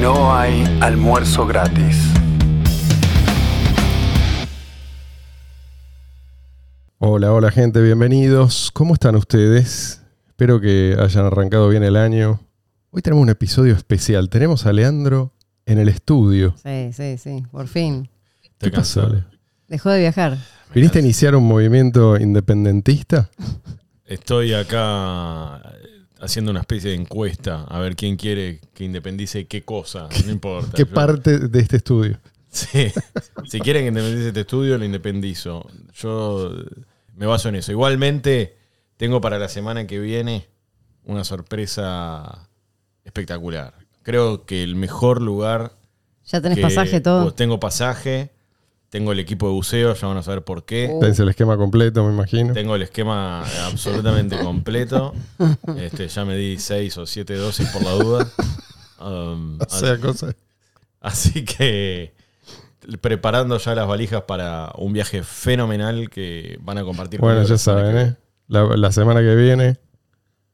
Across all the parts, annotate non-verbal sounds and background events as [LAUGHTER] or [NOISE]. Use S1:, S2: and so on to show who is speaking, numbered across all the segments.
S1: No hay almuerzo gratis.
S2: Hola, hola gente, bienvenidos. ¿Cómo están ustedes? Espero que hayan arrancado bien el año. Hoy tenemos un episodio especial. Tenemos a Leandro en el estudio.
S3: Sí, sí, sí, por fin.
S2: ¿Qué pasó?
S3: Dejó de viajar.
S2: ¿Viniste a iniciar un movimiento independentista?
S4: Estoy acá haciendo una especie de encuesta a ver quién quiere que independice qué cosa, no importa.
S2: ¿Qué
S4: Yo-
S2: parte de este estudio?
S4: Sí. Si quieren que independice este estudio, lo independizo. Yo me baso en eso. Igualmente, tengo para la semana que viene una sorpresa espectacular. Creo que el mejor lugar.
S3: ¿Ya tenés
S4: que-
S3: pasaje todo?
S4: pues, tengo pasaje, tengo el equipo de buceo, ya van a saber por qué.
S3: Oh.
S2: Tenés el esquema completo, me imagino.
S4: Tengo el esquema absolutamente [LAUGHS] completo. Este, ya me di 6 o 7 dosis por la duda. Um, [LAUGHS]
S2: O sea, cosa.
S4: así que preparando ya las valijas para un viaje fenomenal que van a compartir
S2: Bueno, ya saben,
S4: que
S2: ¿eh? la semana que viene,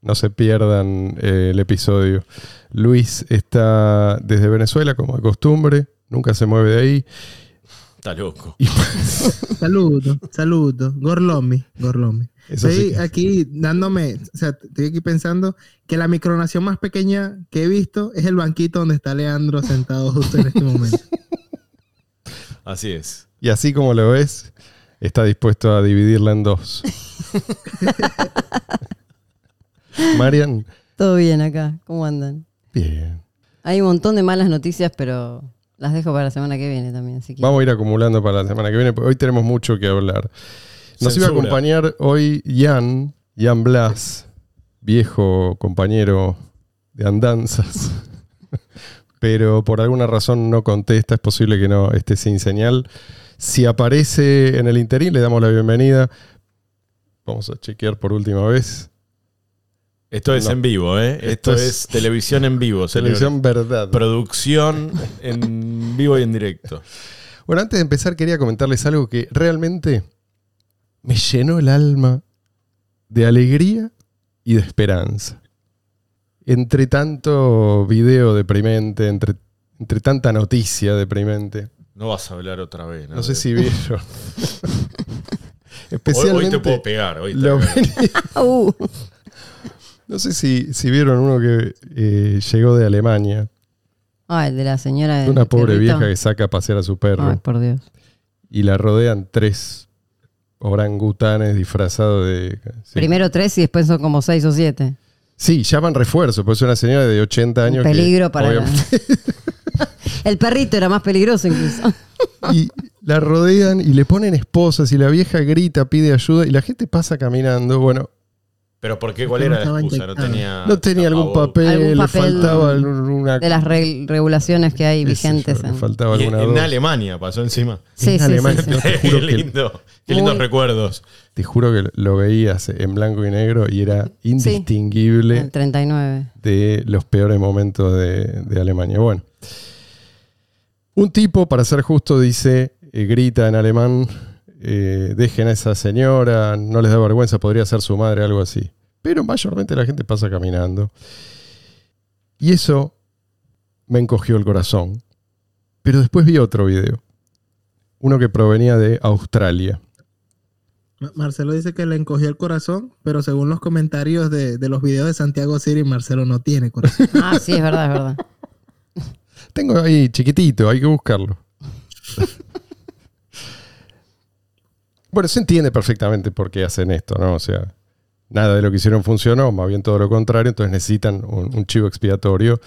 S2: no se pierdan eh, el episodio. Luis está desde Venezuela, como de costumbre, nunca se mueve de ahí.
S4: Está loco.
S5: Saludos, saludos. Gorlomi, Gorlomi.
S2: Eso sí
S5: Estoy
S2: que-
S5: aquí dándome, o sea, estoy aquí pensando que la micronación más pequeña que he visto es el banquito donde está Leandro sentado justo en este momento. [LAUGHS]
S4: Así es.
S2: Y así como lo ves, está dispuesto a dividirla en dos. [LAUGHS] Marian,
S3: Todo bien acá. ¿Cómo andan?
S2: bien.
S3: Hay un montón de malas noticias, pero las dejo para la semana que viene también.
S2: Vamos a ir acumulando para la semana que viene, porque hoy tenemos mucho que hablar. Nos iba a acompañar hoy Jan, Jan Blas, viejo compañero de andanzas, [LAUGHS] pero por alguna razón no contesta, es posible que no esté sin señal. Si aparece en el interín, le damos la bienvenida. Vamos a chequear por última vez.
S4: Esto es
S2: No.
S4: en vivo, ¿eh?
S2: Esto
S4: Esto,
S2: es-
S4: es, televisión en vivo.
S2: Televisión Verdad.
S4: Producción en vivo y en directo.
S2: Bueno, antes de empezar quería comentarles algo que realmente me llenó el alma de alegría y de esperanza. Entre tanto video deprimente, entre, entre tanta noticia deprimente.
S4: No vas a hablar otra vez.
S2: No sé si [LAUGHS] vieron.
S4: Hoy, hoy
S2: Especialmente
S4: te puedo pegar. Hoy te-
S2: lo venía- [LAUGHS] no sé si, si vieron uno que eh, llegó de Alemania,
S3: ah, el de la señora
S2: de una pobre
S3: perrito.
S2: vieja que saca a pasear a su perro.
S3: Ay, por Dios.
S2: y la rodean tres orangutanes disfrazados de... sí.
S3: Primero tres y después son como seis o siete.
S2: Sí, llaman refuerzo, pues es una señora de 80 años.
S3: Un
S2: que,
S3: peligro para la- [LAUGHS] El perrito era más peligroso incluso. [LAUGHS]
S2: Y la rodean y le ponen esposas y la vieja grita, pide ayuda y la gente pasa caminando. Bueno,
S4: Pero ¿por qué? ¿Cuál era la excusa? No tenía,
S2: no tenía algún papel,
S3: Algún
S2: le
S3: papel
S2: faltaba una...
S3: De las re- regulaciones que hay
S2: yo,
S3: vigentes. en-
S2: faltaba alguna
S4: en
S2: dos.
S4: Alemania pasó encima.
S3: Sí,
S2: en
S3: sí,
S2: Alemania,
S3: sí, sí.
S2: no, te [LAUGHS]
S4: qué
S2: juro que
S4: lindo. Qué lindos
S3: Muy-
S4: recuerdos.
S2: Te juro que lo veías en blanco y negro y era indistinguible
S3: El 39.
S2: de los peores momentos de, de Alemania. Bueno, un tipo, para ser justo, dice, eh, grita en alemán, eh, dejen a esa señora, no les da vergüenza, podría ser su madre, algo así. Pero mayormente la gente pasa caminando. Y eso me encogió el corazón. Pero después vi otro video. Uno que provenía de Australia.
S5: Ma- Marcelo dice que le encogió el corazón, pero según los comentarios de, de los videos de Santiago City, Marcelo no tiene corazón. [LAUGHS]
S3: Ah, sí, es verdad, es verdad.
S2: Tengo ahí chiquitito, hay que buscarlo. [LAUGHS] bueno, se entiende perfectamente por qué hacen esto, ¿no? O sea, nada de lo que hicieron funcionó, más bien todo lo contrario, entonces necesitan un, chivo expiatorio.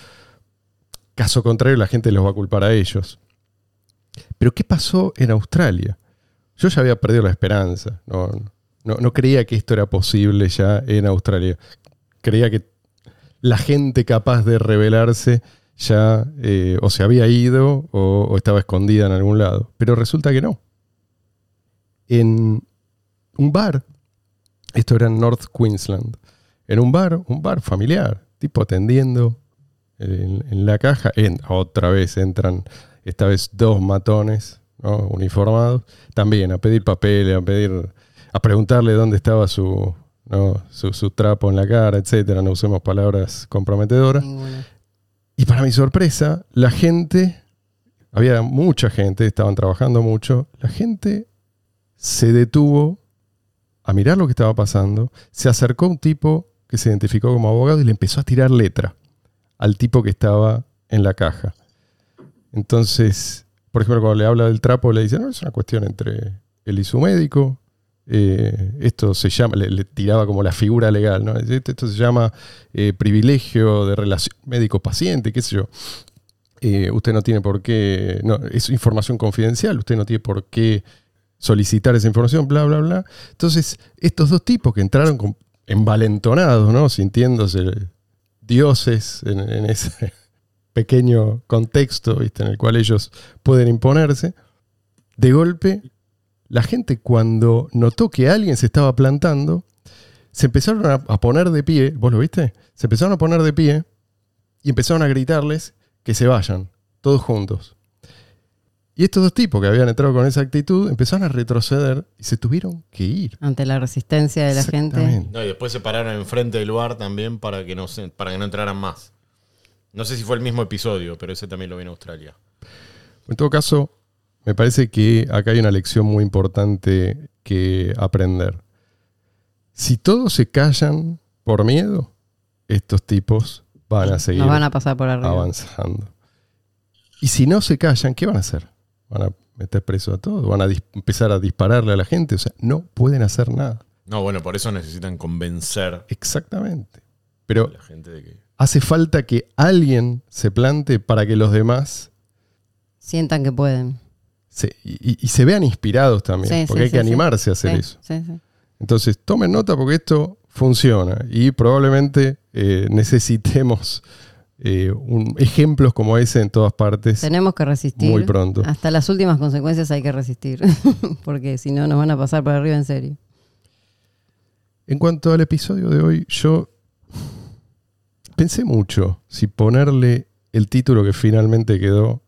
S2: Caso contrario, la gente los va a culpar a ellos. Pero ¿qué pasó en Australia? Yo ya había perdido la esperanza, no, no, creía que esto era posible ya en Australia. Creía que la gente capaz de rebelarse ya eh, o se había ido o estaba escondida en algún lado. Pero resulta que no. En un bar, esto era en North Queensland, en un bar, un bar familiar, tipo atendiendo en, en la caja, en- otra vez entran, esta vez dos matones ¿no? uniformados, también a pedir papeles, a pedir, a preguntarle dónde estaba su, ¿no? su, su trapo en la cara, etcétera. No usemos palabras comprometedoras.
S3: Ninguna.
S2: Y para mi sorpresa, la gente, había mucha gente, estaban trabajando mucho, la gente se detuvo a mirar lo que estaba pasando, se acercó un tipo que se identificó como abogado y le empezó a tirar letra al tipo que estaba en la caja. Entonces, por ejemplo, cuando le habla del trapo, le dice, no, es una cuestión entre él y su médico. Eh, esto se llama, le, tiraba como la figura legal, ¿no? Esto, se llama eh, privilegio de relación médico-paciente, qué sé yo. Eh, usted no tiene por qué, es información confidencial, usted no tiene por qué solicitar esa información, bla, bla, bla. Entonces, estos dos tipos que entraron envalentonados, ¿no? Sintiéndose dioses en, en ese [LAUGHS] pequeño contexto ¿viste? en el cual ellos pueden imponerse, de golpe, la gente cuando notó que alguien se estaba plantando, se empezaron a, a poner de pie, ¿vos lo viste? Se empezaron a poner de pie y empezaron a gritarles que se vayan, todos juntos. Y estos dos tipos que habían entrado con esa actitud empezaron a retroceder y se tuvieron que ir.
S3: Ante la resistencia de la gente.
S4: No, y después se pararon enfrente del bar también para que no se, para que no entraran más. No sé si fue el mismo episodio, pero ese también lo vi en Australia.
S2: En todo caso, me parece que acá hay una lección muy importante que aprender. Si todos se callan por miedo, estos tipos van a seguir
S3: Nos van a pasar por arriba.
S2: avanzando. Y si no se callan, ¿qué van a hacer? ¿Van a meter preso a todos? ¿Van a empezar a dispararle a la gente? O sea, no pueden hacer nada.
S4: No, bueno, por eso necesitan convencer
S2: Exactamente. Pero
S4: la gente de que.
S2: hace falta que alguien se plante para que los demás
S3: Sientan que pueden.
S2: se, y, y se vean inspirados también.
S3: Sí,
S2: porque
S3: sí,
S2: hay que
S3: sí,
S2: animarse a hacer
S3: Sí,
S2: eso.
S3: sí, sí.
S2: Entonces, tomen nota porque esto funciona y probablemente eh, necesitemos eh, un- ejemplos como ese en todas partes
S3: Tenemos que resistir.
S2: muy pronto.
S3: Hasta las últimas consecuencias hay que resistir. [LAUGHS] Porque si no, nos van a pasar por arriba en serio.
S2: En cuanto al episodio de hoy, yo pensé mucho si ponerle el título que finalmente quedó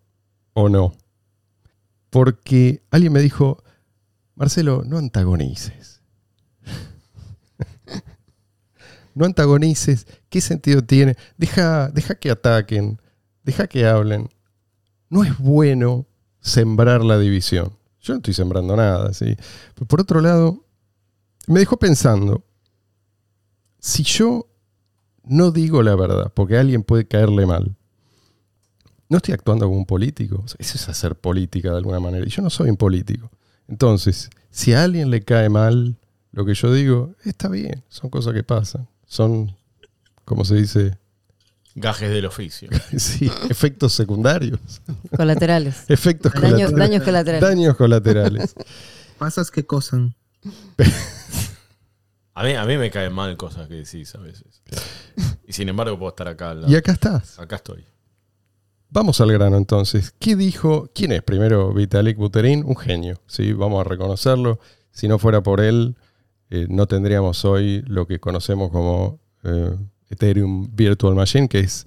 S2: o no. Porque alguien me dijo, Marcelo, no antagonices. No antagonices. ¿Qué sentido tiene? Deja, deja que ataquen, deja que hablen. No es bueno sembrar la división. Yo no estoy sembrando nada, ¿sí? Pero por otro lado, me dejó pensando, si yo no digo la verdad, porque a alguien puede caerle mal, no estoy actuando como un político. Eso es hacer política de alguna manera. Y yo no soy un político. Entonces, si a alguien le cae mal lo que yo digo, está bien. Son cosas que pasan. Son, como se dice,
S4: Gajes del oficio. [LAUGHS]
S2: sí, efectos secundarios.
S3: Colaterales. [LAUGHS]
S2: Efectos
S3: daños,
S2: colaterales.
S3: daños colaterales.
S2: Daños colaterales.
S5: Pasas que cosan. [LAUGHS]
S4: A mí, a mí me caen mal cosas que decís a veces. Y sin embargo puedo estar acá al lado.
S2: Y acá estás.
S4: Acá estoy.
S2: Vamos al grano entonces. ¿Qué dijo? ¿Quién es primero Vitalik Buterin? Un genio, ¿sí? Vamos a reconocerlo. Si no fuera por él, eh, no tendríamos hoy lo que conocemos como eh, Ethereum Virtual Machine, que es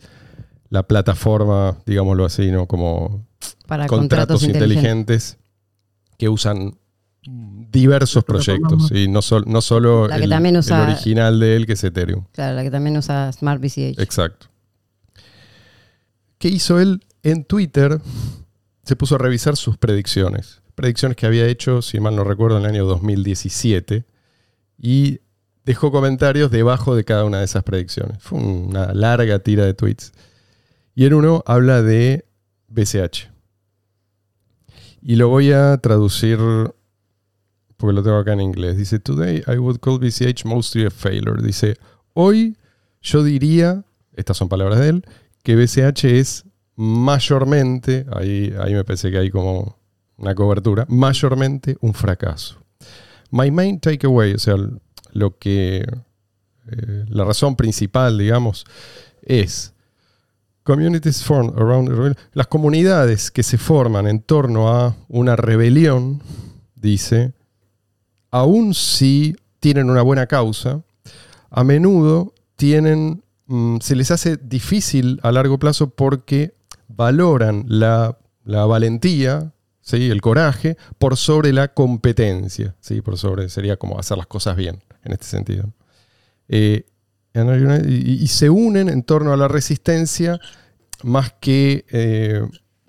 S2: la plataforma, digámoslo así, ¿no? Como
S3: Para
S2: contratos,
S3: contratos, inteligentes.
S2: inteligentes que usan diversos proyectos. ¿sí? no, sol- no solo el,
S3: también
S2: el
S3: usa-
S2: original de él, que es Ethereum.
S3: Claro, la que también usa Smart BCH.
S2: Exacto. ¿Qué hizo él? En Twitter se puso a revisar sus predicciones. Predicciones que había hecho, si mal no recuerdo, en el año 2017. Y dejó comentarios debajo de cada una de esas predicciones. Fue una larga tira de tweets. Y en uno habla de BCH. Y lo voy a traducir porque lo tengo acá en inglés. Dice, Today I would call BCH mostly a failure. Dice, hoy yo diría, estas son palabras de él, que BCH es mayormente, ahí, ahí me pensé que hay como una cobertura, mayormente un fracaso. My main takeaway, o sea, lo que, eh, la razón principal, digamos, es communities formed around las comunidades que se forman en torno a una rebelión, dice, aun si tienen una buena causa, a menudo tienen, mm, se les hace difícil a largo plazo porque valoran la, la valentía, ¿sí? el coraje, por sobre la competencia, ¿sí? por sobre, sería como hacer las cosas bien, en este sentido. Eh, y, se unen en torno a la resistencia más que eh,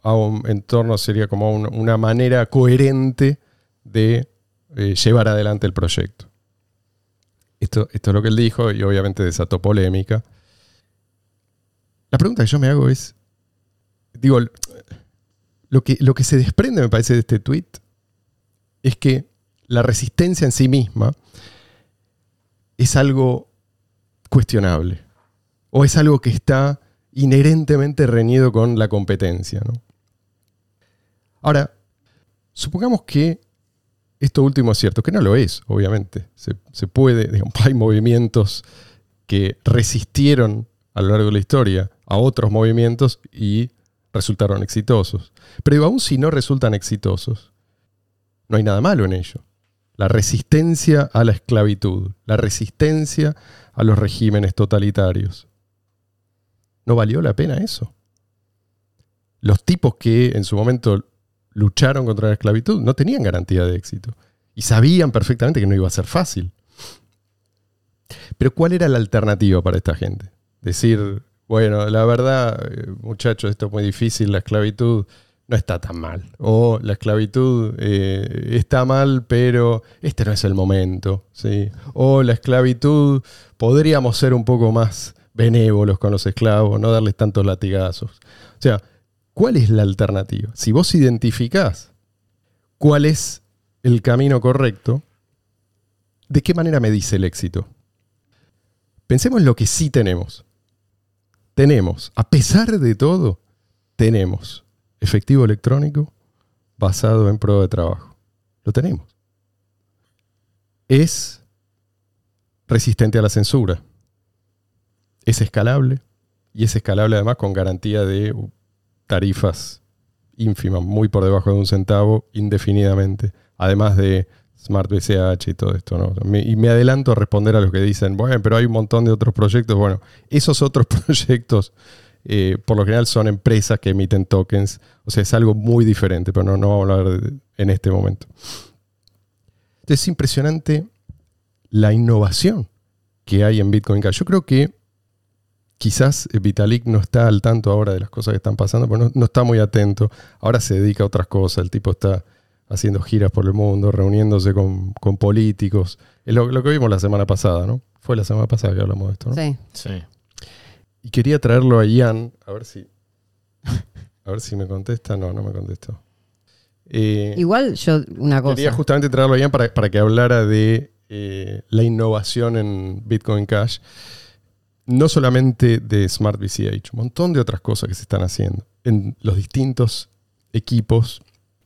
S2: a un entorno, sería como un- una manera coherente de eh, llevar adelante el proyecto. Esto, esto es lo que él dijo y obviamente desató polémica. La pregunta que yo me hago es, digo, lo que, lo que se desprende, me parece, de este tweet es que la resistencia en sí misma es algo cuestionable. O es algo que está inherentemente reñido con la competencia. Ahora, supongamos que esto último es cierto, que no lo es, obviamente. Se, se puede, [LAUGHS] digamos, hay movimientos que resistieron a lo largo de la historia a otros movimientos y resultaron exitosos. Pero aún si no resultan exitosos, no hay nada malo en ello. La resistencia a la esclavitud, la resistencia a los regímenes totalitarios. ¿No valió la pena eso? Los tipos que en su momento lucharon contra la esclavitud no tenían garantía de éxito y sabían perfectamente que no iba a ser fácil. Pero ¿cuál era la alternativa para esta gente? Decir, bueno, la verdad, eh, muchachos, esto es muy difícil, la esclavitud no está tan mal. O la esclavitud eh, está mal, pero este no es el momento. ¿sí? O la esclavitud, podríamos ser un poco más benévolos con los esclavos, no darles tantos latigazos. O sea, ¿cuál es la alternativa? Si vos identificás cuál es el camino correcto, ¿de qué manera me dice el éxito? Pensemos en lo que sí tenemos. Tenemos, a pesar de todo, tenemos efectivo electrónico basado en prueba de trabajo. Lo tenemos. Es resistente a la censura. Es escalable y es escalable además con garantía de tarifas ínfimas, muy por debajo de un centavo, indefinidamente. Además de Smart BCH y todo esto. ¿no? Y me adelanto a responder a los que dicen, bueno, pero hay un montón de otros proyectos. Bueno, esos otros [LAUGHS] proyectos eh, por lo general son empresas que emiten tokens. O sea, es algo muy diferente, pero no, no vamos a hablar en este momento. Entonces, es impresionante la innovación que hay en Bitcoin Cash. Yo creo que quizás Vitalik no está al tanto ahora de las cosas que están pasando, porque no, no está muy atento. Ahora se dedica a otras cosas. El tipo está haciendo giras por el mundo, reuniéndose con, con políticos. Es lo, lo que vimos la semana pasada, ¿no? Fue la semana pasada que hablamos de esto, ¿no?
S3: Sí.
S4: Sí.
S2: Y quería traerlo a Ian, a ver si. A ver si me contesta. No, no me contestó. Eh,
S3: Igual yo, una
S2: quería
S3: cosa.
S2: justamente traerlo a Ian para, para que hablara de eh, la innovación en Bitcoin Cash. No solamente de Smart BCH, un montón de otras cosas que se están haciendo en los distintos equipos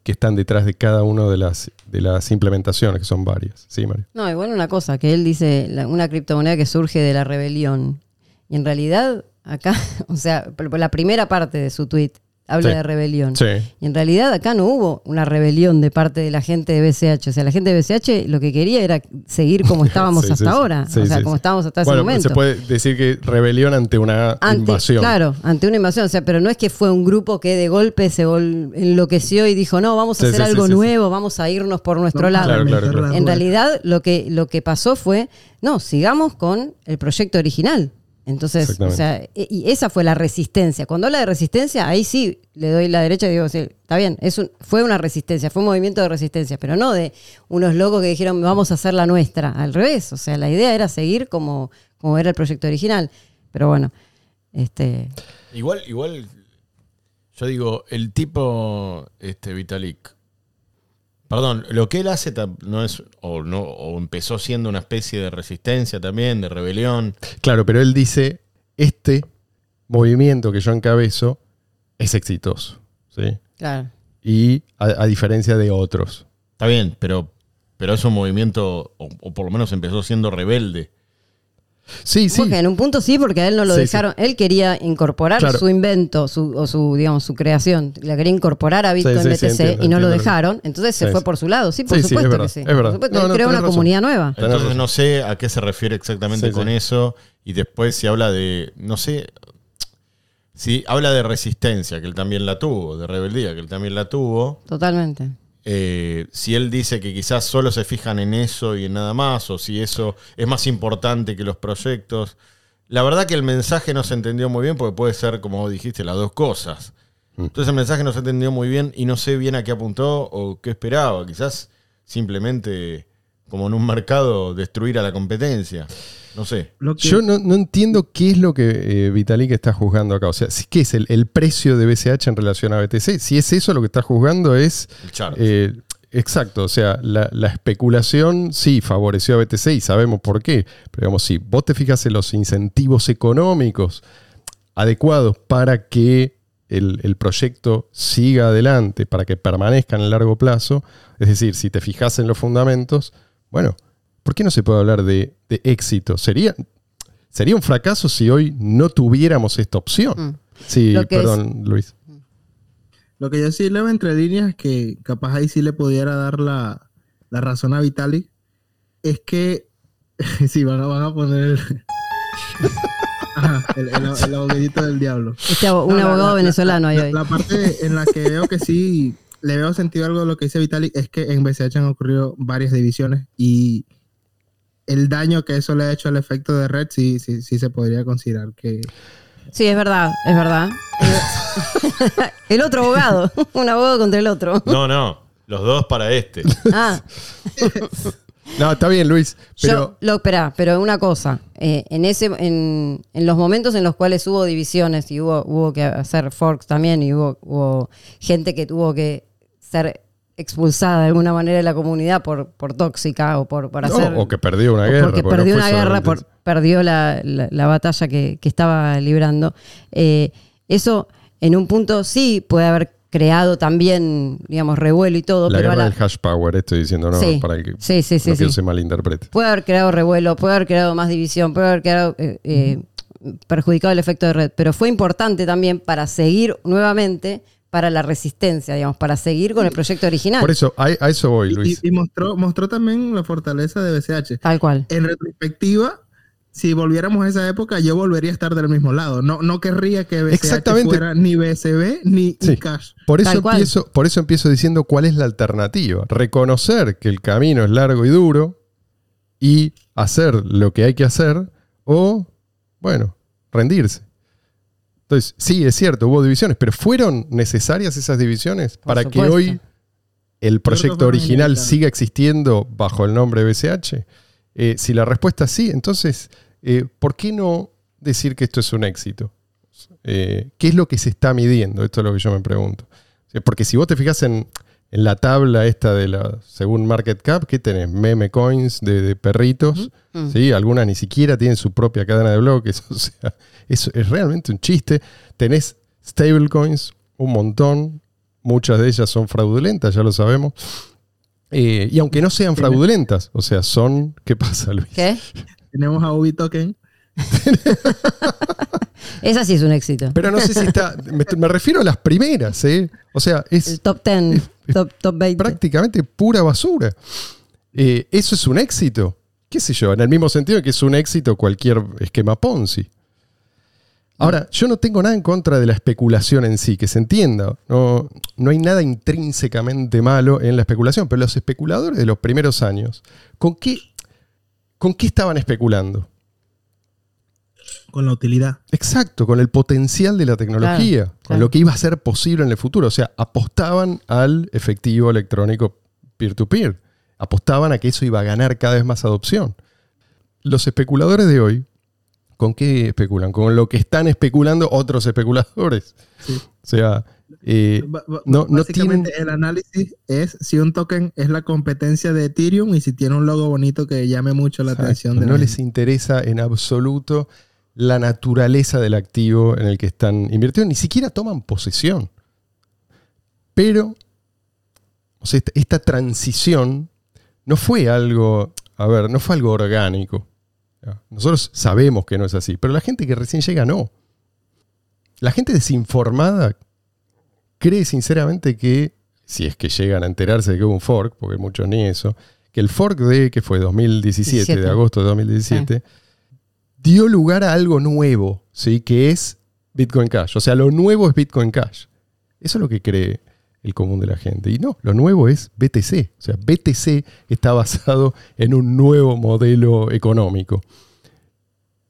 S2: que están detrás de cada una de las, de las implementaciones, que son varias. Sí, Mario.
S3: No, igual una cosa, que él dice una criptomoneda que surge de la rebelión. Y en realidad, acá, [LAUGHS] o sea, la primera parte de su tweet habla
S2: Sí.
S3: de rebelión.
S2: Sí.
S3: Y en realidad acá no hubo una rebelión de parte de la gente de BCH. O sea, la gente de BCH lo que quería era seguir como [LAUGHS] estábamos
S2: Sí,
S3: hasta
S2: sí.
S3: ahora.
S2: Sí,
S3: o sea,
S2: sí,
S3: como
S2: sí.
S3: estábamos hasta ese
S2: Bueno,
S3: momento.
S2: se puede decir que rebelión ante una
S3: Ante-
S2: invasión.
S3: Claro, ante una invasión. O sea, pero no es que fue un grupo que de golpe se enloqueció y dijo, no, vamos a
S2: Sí,
S3: hacer algo
S2: sí, sí.
S3: nuevo, vamos a irnos por nuestro lado.
S2: Claro, claro,
S3: En realidad, lo que, lo que pasó fue, no, sigamos con el proyecto original. Entonces, o sea, e- y esa fue la resistencia. Cuando habla de resistencia, ahí sí le doy la derecha y digo, sí, está bien, es un- fue una resistencia, fue un movimiento de resistencia, pero no de unos locos que dijeron, vamos a hacer la nuestra. Al revés, o sea, la idea era seguir como, como era el proyecto original. Pero bueno, este,
S4: Igual, igual, yo digo, el tipo, este, Vitalik, perdón, lo que él hace no es, o no, o empezó siendo una especie de resistencia también, de rebelión.
S2: Claro, pero él dice, este movimiento que yo encabezo es exitoso. ¿sí?
S3: claro.
S2: Y a, a diferencia de otros.
S4: Está bien, pero, pero es un movimiento, o, o por lo menos empezó siendo rebelde.
S2: Sí, sí.
S3: Porque en un punto sí, porque a él no lo
S2: Sí,
S3: dejaron. Él quería incorporar
S2: Claro.
S3: su invento, su, o su, digamos, su creación. La quería incorporar a Bitcoin
S2: Sí, sí, sí,
S3: BTC
S2: entiendo,
S3: y no lo dejaron. Entonces se
S2: Sí,
S3: fue por su lado. Sí, por
S2: Sí, sí, es
S3: supuesto
S2: verdad,
S3: que sí.
S2: es verdad.
S3: Por supuesto,
S2: No,
S3: él
S2: no,
S3: creó una
S2: razón.
S3: comunidad nueva.
S4: Entonces no sé a qué se refiere exactamente
S2: Sí,
S4: con
S2: sí.
S4: eso. Y después si habla de, no sé, si habla de resistencia, que él también la tuvo, de rebeldía, que él también la tuvo.
S3: Totalmente.
S4: Eh, si él dice que quizás solo se fijan en eso y en nada más, o si eso es más importante que los proyectos, La verdad que el mensaje no se entendió muy bien porque puede ser, como vos dijiste, las dos cosas. Entonces el mensaje no se entendió muy bien y no sé bien a qué apuntó o qué esperaba. Quizás simplemente, como en un mercado, destruir a la competencia. No sé.
S5: Lo que-
S2: Yo no, no entiendo qué es lo que eh, Vitalik está juzgando acá. O sea, si- ¿qué es el, el precio de BCH en relación a BTC? Si es eso lo que está juzgando es...
S4: El chart.
S2: eh, exacto, o sea, la, la especulación sí favoreció a BTC y sabemos por qué. Pero digamos, si vos te fijas en los incentivos económicos adecuados para que el, el proyecto siga adelante, para que permanezca en el largo plazo, es decir, si te fijas en los fundamentos, bueno, ¿por qué no se puede hablar de, de éxito? Sería, sería un fracaso si hoy no tuviéramos esta opción.
S3: Mm.
S2: Sí, perdón, Luis.
S5: Lo que yo sí leo entre líneas, que capaz ahí sí le pudiera dar la, la razón a Vitalik, es que [LAUGHS] sí, van a, van a poner [LAUGHS] Ajá, el, el, el abogadito del diablo.
S3: Este abo- un
S5: No,
S3: abogado
S5: la-
S3: venezolano ahí
S5: la,
S3: hoy.
S5: la parte en la que veo que sí le veo sentido algo de lo que dice Vitalik es que en BCH han ocurrido varias divisiones y el daño que eso le ha hecho al efecto de red sí, sí, sí se podría considerar que
S3: Sí, es verdad, es verdad. [LAUGHS] El otro abogado, un abogado contra el otro.
S4: No, no. Los dos para este.
S3: Ah, [LAUGHS]
S2: No, está bien, Luis. Pero
S3: yo, lo, espera, pero una cosa, eh, en, ese, en, en los momentos en los cuales hubo divisiones y hubo, hubo que hacer forks también y hubo, hubo gente que tuvo que ser expulsada de alguna manera de la comunidad por, por tóxica o por, por
S2: no,
S3: hacer...
S2: o que perdió una guerra.
S3: porque
S2: no
S3: perdió una guerra, por, perdió la, la- la batalla que, que estaba librando. Eh, eso en un punto sí puede haber creado también, digamos, revuelo y todo,
S2: La
S3: pero
S2: guerra
S3: la-
S2: del hash power, estoy diciendo, no,
S3: Sí.
S2: para el que
S3: Sí, sí, sí,
S2: no que se malinterprete.
S3: puede haber creado revuelo, puede haber creado más división, puede haber creado eh, eh, perjudicado el efecto de red, pero fue importante también para seguir nuevamente para la resistencia, digamos, para seguir con el proyecto original.
S2: Por eso, a, a eso voy,
S5: y,
S2: Luis.
S5: y mostró, mostró también la fortaleza de BCH.
S3: Tal cual.
S5: En retrospectiva, si volviéramos a esa época, yo volvería a estar del mismo lado. No, no querría que BCH
S2: Exactamente.
S5: fuera ni BSB ni
S2: Sí.
S5: Cash.
S2: Por eso, empiezo, por eso empiezo diciendo cuál es la alternativa. Reconocer que el camino es largo y duro y hacer lo que hay que hacer o, bueno, rendirse. Entonces, sí, es cierto, hubo divisiones, pero ¿fueron necesarias esas divisiones
S3: Por
S2: para que hoy el proyecto original siga existiendo bajo el nombre BCH? Eh, si la respuesta es sí, entonces, eh, ¿por qué no decir que esto es un éxito? Eh, ¿Qué es lo que se está midiendo? Esto es lo que yo me pregunto. Porque si vos te fijas en, en la tabla esta de la, según Market Cap, ¿qué tenés? Meme coins de, de perritos. ¿sí? Algunas ni siquiera tienen su propia cadena de bloques, [LAUGHS] o sea, eso es realmente un chiste. Tenés stablecoins, un montón, muchas de ellas son fraudulentas, ya lo sabemos. Eh, y aunque no sean fraudulentas, o sea, son... ¿Qué pasa, Luis?
S3: ¿Qué? [LAUGHS]
S5: Tenemos a Ubi Token. [LAUGHS]
S3: Esa sí es un éxito.
S2: Pero no sé si está... Me, me refiero a las primeras, ¿eh? O sea, es...
S3: El top 10, top, top 20.
S2: prácticamente pura basura. Eh, ¿Eso es un éxito? ¿Qué sé yo? En el mismo sentido que es un éxito cualquier esquema Ponzi. Ahora, yo no tengo nada en contra de la especulación en sí, que se entienda. No, no hay nada intrínsecamente malo en la especulación, pero los especuladores de los primeros años, ¿con qué, con qué estaban especulando?
S5: Con la utilidad.
S2: Exacto, con el potencial de la tecnología,
S3: Claro,
S2: con
S3: claro.
S2: lo que iba a ser posible en el futuro. O sea, apostaban al efectivo electrónico peer-to-peer. Apostaban a que eso iba a ganar cada vez más adopción. Los especuladores de hoy, ¿con qué especulan? Con lo que están especulando otros especuladores.
S5: Sí.
S2: O sea, eh, no- no
S5: básicamente el análisis es si un token es la competencia de Ethereum y si tiene un logo bonito que llame mucho la atención de
S2: no
S5: la
S2: les interesa en absoluto la naturaleza del activo en el que están invirtiendo, ni siquiera toman posesión. Pero o sea, esta, esta transición no fue algo, a ver, no fue algo orgánico. Nosotros sabemos que no es así, pero la gente que recién llega no. La gente desinformada cree sinceramente que, si es que llegan a enterarse de que hubo un fork, porque muchos ni eso, que el fork de, que fue 2017,
S3: 17.
S2: de agosto de 2017, dio lugar a algo nuevo, ¿sí? que es Bitcoin Cash. O sea, lo nuevo es Bitcoin Cash. Eso es lo que cree el común de la gente. Y no, lo nuevo es BTC. O sea, BTC está basado en un nuevo modelo económico.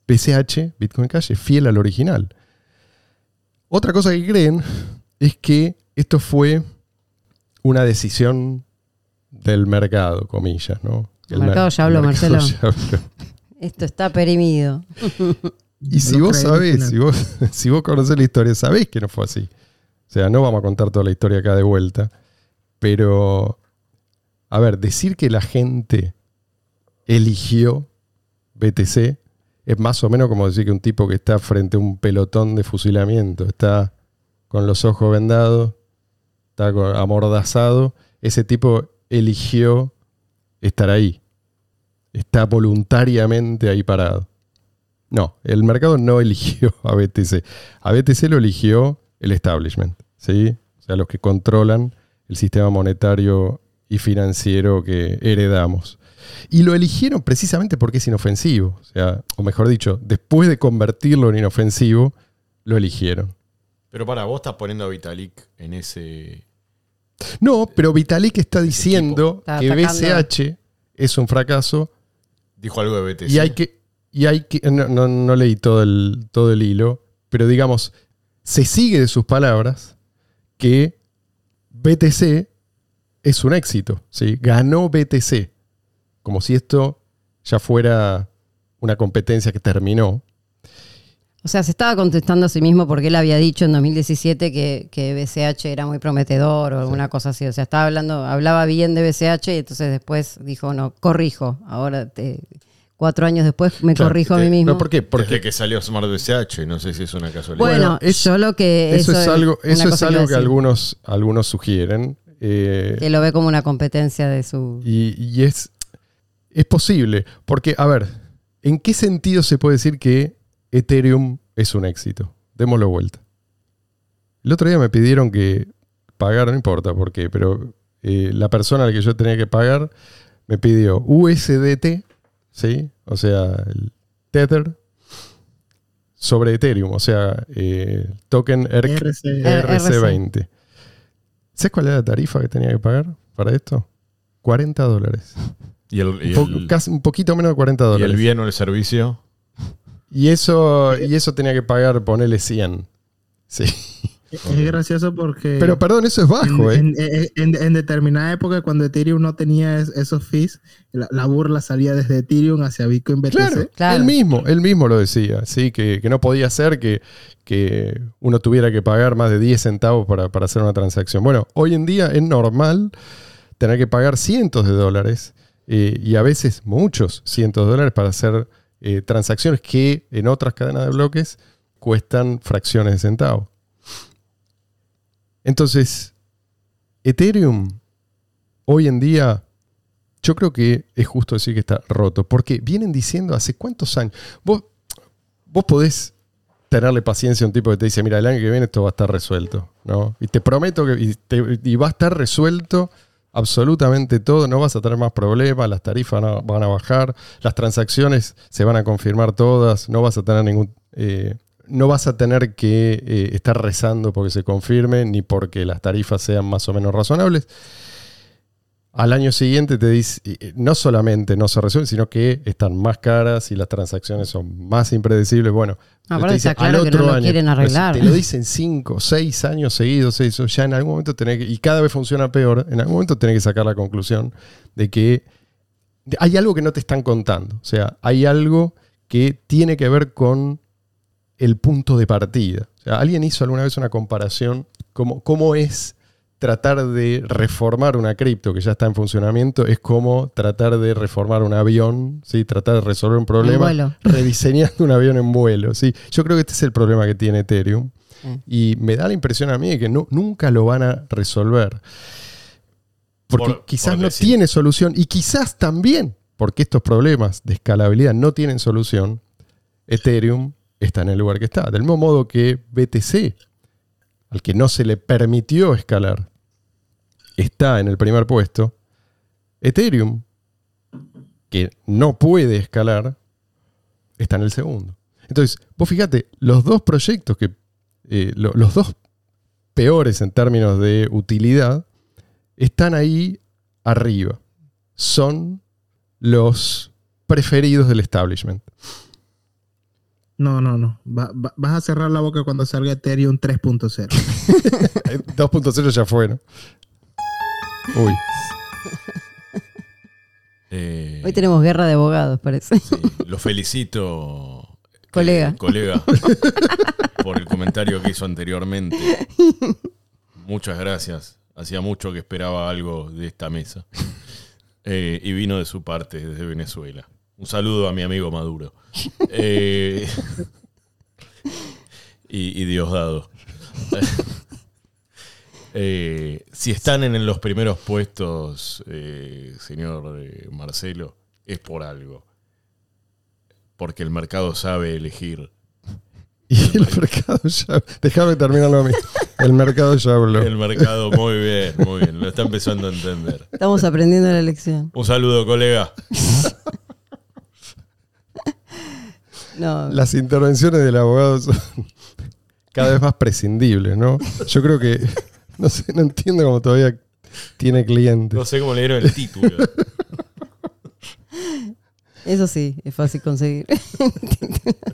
S2: BCH, Bitcoin Cash, es fiel al original. Otra cosa que creen es que esto fue una decisión del mercado, comillas, ¿no?
S3: El mercado ya habló,
S2: mercado
S3: Marcelo. [LAUGHS]
S2: ya habló.
S3: Esto está perimido. [LAUGHS]
S2: Y si vos sabés, si vos, [LAUGHS] si vos conocés la historia, sabés que no fue así. O sea, no vamos a contar toda la historia acá de vuelta. Pero, a ver, decir que la gente eligió BTC es más o menos como decir que un tipo que está frente a un pelotón de fusilamiento, está con los ojos vendados, está amordazado, ese tipo eligió estar ahí. Está voluntariamente ahí parado. No, el mercado no [LAUGHS] eligió a BTC. A BTC lo eligió el establishment, ¿sí? O sea, los que controlan el sistema monetario y financiero que heredamos. Y lo eligieron precisamente porque es inofensivo. O o mejor dicho, después de convertirlo en inofensivo, lo eligieron.
S4: Pero para, vos estás poniendo a Vitalik en ese.
S2: No, pero Vitalik está diciendo
S3: Está
S2: que. BCH es un fracaso
S4: Dijo algo de BTC.
S2: Y hay que. Y hay que no, no- no leí todo el, todo el hilo, pero digamos, se sigue de sus palabras que BTC es un éxito. ¿sí? Ganó BTC. Como si esto ya fuera una competencia que terminó.
S3: O sea, se estaba contestando a sí mismo porque él había dicho en 2017 que, que BCH era muy prometedor o alguna cosa así. O sea, estaba hablando, hablaba bien de BCH y entonces después dijo, no, corrijo. Ahora, te- cuatro años después, me
S2: Claro,
S3: corrijo a mí mismo.
S2: ¿No? ¿Por qué?
S4: Porque
S2: Porque
S4: que salió Smart BCH, no sé si es una casualidad.
S3: Bueno,
S2: es-
S3: yo lo que...
S2: eso, es algo, eso es algo que algunos, algunos sugieren. eh,
S3: Que lo ve como una competencia de su...
S2: Y, y es, es posible, porque, a ver, ¿en qué sentido se puede decir que Ethereum es un éxito? Démoslo vuelta. El otro día me pidieron que pagara, no importa por qué, pero eh, la persona a la que yo tenía que pagar me pidió USDT, ¿sí? O sea, el Tether sobre Ethereum, o sea, eh, token ERC
S5: RC.
S2: RC20. ¿Sabes cuál era la tarifa que tenía que pagar para esto? 40 dólares.
S4: y, el, y
S2: Un, poco-
S4: el-
S2: casi un poquito menos de 40
S4: y el
S2: dólares.
S4: bien o el servicio.
S2: Y eso, y eso tenía que pagar, ponerle 100. Sí.
S5: Es gracioso porque
S2: Pero perdón, eso es bajo, ¿eh?
S5: en, en- en- en determinada época cuando Ethereum no tenía es- esos fees, la, la burla salía desde Ethereum hacia Bitcoin BTC.
S2: Claro,
S3: Claro.
S2: él mismo, él mismo lo decía, ¿sí? que, que no podía ser que, que uno tuviera que pagar más de 10 centavos para, para hacer una transacción. Bueno, hoy en día es normal tener que pagar cientos de dólares eh, y a veces muchos cientos de dólares para hacer eh, transacciones que en otras cadenas de bloques cuestan fracciones de centavo. Entonces, Ethereum hoy en día yo creo que es justo decir que está roto, porque vienen diciendo hace cuántos años. Vos, vos podés tenerle paciencia a un tipo que te dice, mira, el año que viene esto va a estar resuelto, ¿no? Y te prometo que y va a estar resuelto absolutamente todo, no vas a tener más problemas, las tarifas no- van a bajar, las transacciones se van a confirmar todas, no vas a tener ningún... eh, no vas a tener que eh, estar rezando porque se confirme, ni porque las tarifas sean más o menos razonables. Al año siguiente te dice, eh, no solamente no se resuelven, sino que están más caras y las transacciones son más impredecibles. Bueno, te
S3: no quieren
S2: Pero si
S3: arreglar.
S2: Te lo dicen cinco, seis años seguidos, eso ya en algún momento tenés que, y cada vez funciona peor, en algún momento tenés que sacar la conclusión de que hay algo que no te están contando. O sea, hay algo que tiene que ver con el punto de partida. O sea, alguien hizo alguna vez una comparación como cómo es tratar de reformar una cripto que ya está en funcionamiento, es como tratar de reformar un avión, ¿sí? tratar de resolver un problema [LAUGHS] rediseñando un avión en vuelo. ¿sí? Yo creo que este es el problema que tiene Ethereum.
S3: Sí.
S2: Y me da la impresión a mí de que no, nunca lo van a resolver. Porque
S4: Por-
S2: quizás
S4: por
S2: no
S4: decir.
S2: tiene solución. Y quizás también, porque estos problemas de escalabilidad no tienen solución, Ethereum está en el lugar que está. Del mismo modo que BTC, al que no se le permitió escalar, está en el primer puesto. Ethereum, que no puede escalar, está en el segundo. Entonces, vos fíjate, los dos proyectos que, eh, lo- los dos peores en términos de utilidad, están ahí arriba. Son los preferidos del establishment.
S5: No, no, no. Va- va- vas a cerrar la boca cuando salga Ethereum 3.0.
S2: 2.0 [LAUGHS] ya fue, ¿no? Uy.
S4: Eh,
S3: Hoy tenemos guerra de abogados, parece.
S4: sí, lo felicito,
S3: Colega.
S4: eh, colega, [LAUGHS] por el comentario que hizo anteriormente. Muchas gracias. Hacía mucho que esperaba algo de esta mesa. Eh, y vino de su parte, desde Venezuela. Un saludo a mi amigo Maduro. Eh, [LAUGHS] y, y Diosdado. [LAUGHS] Eh, si están en los primeros puestos, eh, señor eh, Marcelo, es por algo. Porque el mercado sabe elegir. [LAUGHS]
S2: Y el mercado ya. Déjame terminarlo a mí. El mercado ya habló.
S4: El mercado, muy bien, muy bien. Lo está empezando a entender.
S3: Estamos aprendiendo la lección.
S4: Un saludo, colega.
S3: No,
S2: Las intervenciones del abogado son [LAUGHS] cada vez más prescindibles, ¿no? Yo creo que. [LAUGHS] No sé, no entiendo cómo todavía tiene clientes.
S4: No sé cómo leyeron el título. [LAUGHS]
S3: eso sí, es fácil conseguir.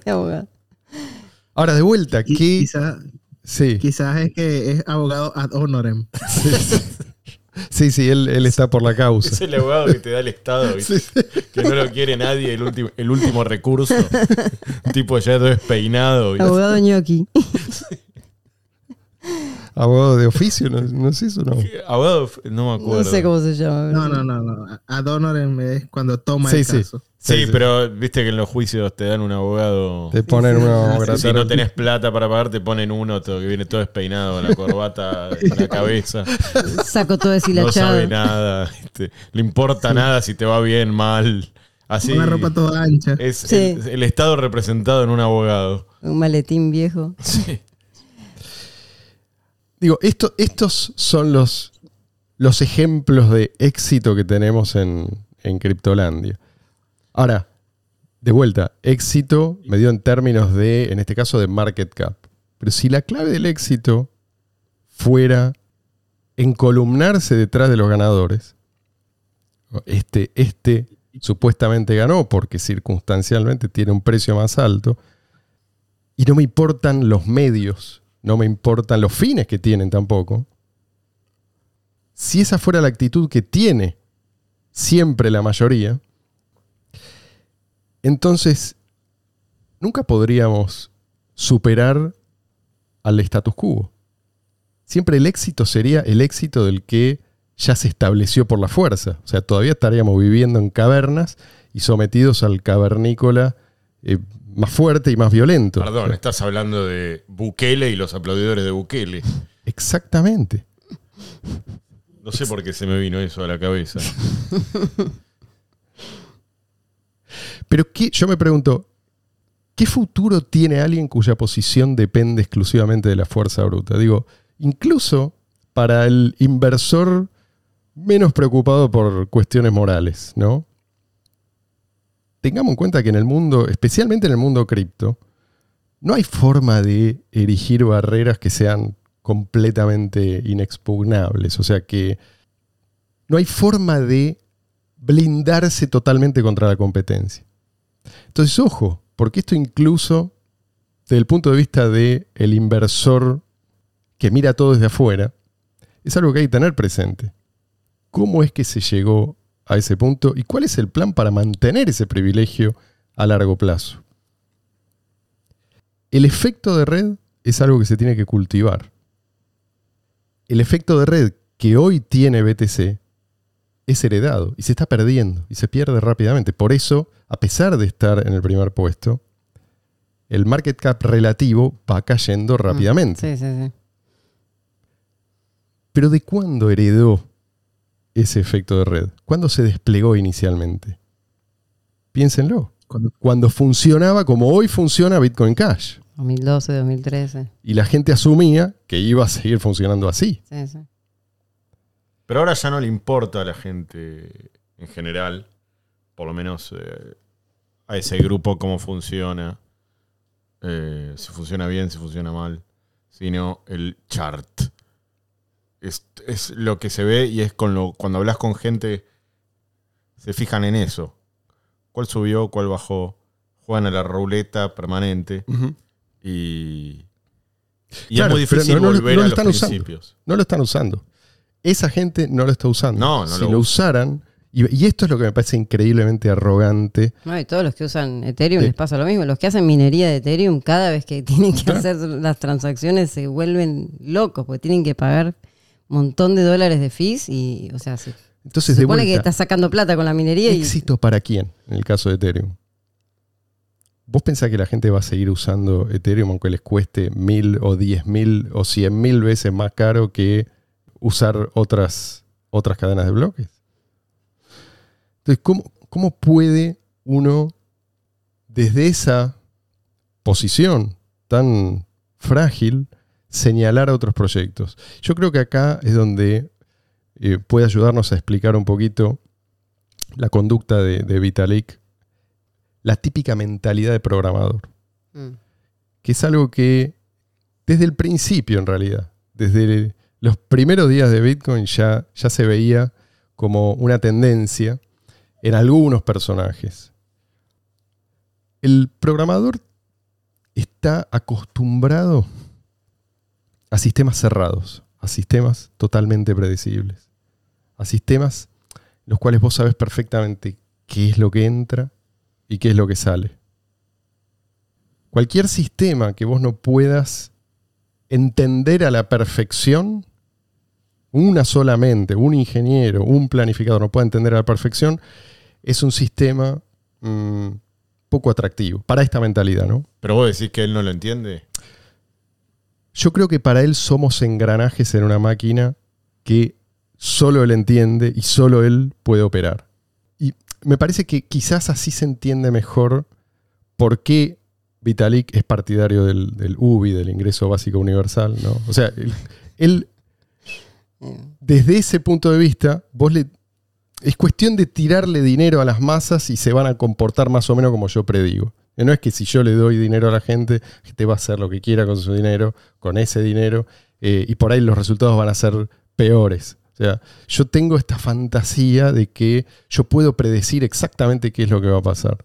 S3: De abogado.
S2: Ahora, de vuelta, ¿qué.
S5: Quizás
S2: Sí,
S5: quizás es que es abogado ad honorem.
S2: sí, sí, él, él está por la causa.
S4: Es el abogado que te da el Estado, [LAUGHS] ¿viste? que no lo quiere nadie, el último, el último recurso. Un tipo ya todo despeinado. ¿viste?
S3: Abogado ñoqui. [LAUGHS]
S2: Abogado de oficio, no, no sé eso, no.
S4: Abogado, no me acuerdo.
S3: No sé cómo se llama.
S5: No, no, no, no. Ad honorem es cuando toma
S2: Sí,
S5: el
S2: sí.
S5: caso.
S4: Sí, pero viste que en los juicios te dan un abogado.
S2: Te ponen
S3: sí.
S2: uno
S5: sí.
S4: Si no tenés plata para pagar, te ponen uno todo- que viene todo despeinado, la corbata [LAUGHS] en la cabeza.
S3: Saco todo
S4: No
S3: deshilachado.
S4: sabe nada. Le importa nada si te va bien, mal. Así
S5: Una ropa toda ancha.
S4: es
S3: Sí.
S4: el, el Estado representado en un abogado.
S3: Un maletín viejo.
S4: Sí.
S2: Digo, esto, estos son los, los ejemplos de éxito que tenemos en, en Criptolandia. Ahora, de vuelta, éxito medio en términos de, en este caso, de market cap. Pero si la clave del éxito fuera encolumnarse detrás de los ganadores, este, este supuestamente ganó porque circunstancialmente tiene un precio más alto, y no me importan los medios, no me importan los fines que tienen tampoco. Si esa fuera la actitud que tiene siempre la mayoría, entonces nunca podríamos superar al status quo. Siempre el éxito sería el éxito del que ya se estableció por la fuerza. O sea, todavía estaríamos viviendo en cavernas y sometidos al cavernícola eh, más fuerte y más violento.
S4: Perdón, estás hablando de Bukele y los aplaudidores de Bukele.
S2: Exactamente.
S4: No sé por qué se me vino eso a la cabeza. [LAUGHS]
S2: Pero ¿qué- yo me pregunto, ¿qué futuro tiene alguien cuya posición depende exclusivamente de la fuerza bruta? Digo, incluso para el inversor menos preocupado por cuestiones morales, ¿no? Tengamos en cuenta que en el mundo, especialmente en el mundo cripto, no hay forma de erigir barreras que sean completamente inexpugnables. O sea que no hay forma de blindarse totalmente contra la competencia. Entonces, ojo, porque esto incluso desde el punto de vista del el inversor que mira todo desde afuera, es algo que hay que tener presente. ¿Cómo es que se llegó a ese punto y cuál es el plan para mantener ese privilegio a largo plazo? El efecto de red es algo que se tiene que cultivar. El efecto de red que hoy tiene BTC es heredado y se está perdiendo y se pierde rápidamente. Por eso, a pesar de estar en el primer puesto, el market cap relativo va cayendo rápidamente.
S3: Sí, sí, sí.
S2: Pero ¿de cuándo heredó ese efecto de red? ¿Cuándo se desplegó inicialmente? Piénsenlo.
S5: Cuando-
S2: Cuando funcionaba como hoy funciona Bitcoin Cash.
S3: 2012, 2013.
S2: Y la gente asumía que iba a seguir funcionando así.
S3: Sí, sí.
S4: Pero ahora ya no le importa a la gente en general, por lo menos eh, a ese grupo cómo funciona, eh, si funciona bien, si funciona mal, sino el chart. Es, es lo que se ve y es con lo cuando hablas con gente se fijan en eso. ¿Cuál subió, cuál bajó? juegan a la ruleta permanente y, y
S2: Claro,
S4: es muy difícil
S2: no-
S4: volver
S2: no
S4: a los
S2: usando.
S4: principios.
S2: No lo están usando. Esa gente no lo está usando.
S4: No, no
S2: si
S4: lo
S2: lo,
S4: usa.
S2: usaran, y, y esto es lo que me parece increíblemente arrogante.
S3: No, y todos los que usan Ethereum les pasa lo mismo. Los que hacen minería de Ethereum, cada vez que [LAUGHS] tienen que
S2: Claro.
S3: hacer las transacciones se vuelven locos porque tienen que pagar un montón de dólares de fees y, o sea, se,
S2: Entonces,
S3: se
S2: de
S3: supone que estás sacando plata con la minería y
S2: ¿éxito para quién en el caso de Ethereum? ¿Vos pensás que la gente va a seguir usando Ethereum aunque les cueste mil o diez mil o cien mil veces más caro que usar otras, otras cadenas de bloques? Entonces, ¿cómo, cómo puede uno, desde esa posición tan frágil, señalar a otros proyectos? Yo creo que acá es donde eh, puede ayudarnos a explicar un poquito la conducta de, de Vitalik, la típica mentalidad de programador,
S3: Mm.
S2: que es algo que desde el principio en realidad, desde los primeros días de Bitcoin ya, ya se veía como una tendencia en algunos personajes. El programador está acostumbrado a sistemas cerrados, a sistemas totalmente predecibles, a sistemas en los cuales vos sabes perfectamente qué es lo que entra y qué es lo que sale. Cualquier sistema que vos no puedas entender a la perfección, una solamente, un ingeniero, un planificador no puede entender a la perfección, es un sistema mm, poco atractivo para esta mentalidad, ¿no?
S4: Pero vos decís que él no lo entiende.
S2: Yo creo que para él somos engranajes en una máquina que solo él entiende y solo él puede operar. Y me parece que quizás así se entiende mejor por qué Vitalik es partidario del, del UBI, del ingreso básico universal. ¿no? O sea, él, él, desde ese punto de vista, vos le... Es cuestión de tirarle dinero a las masas y se van a comportar más o menos como yo predigo. No es que si yo le doy dinero a la gente, la gente va a hacer lo que quiera con su dinero, con ese dinero, eh, y por ahí los resultados van a ser peores. O sea, yo tengo esta fantasía de que yo puedo predecir exactamente qué es lo que va a pasar.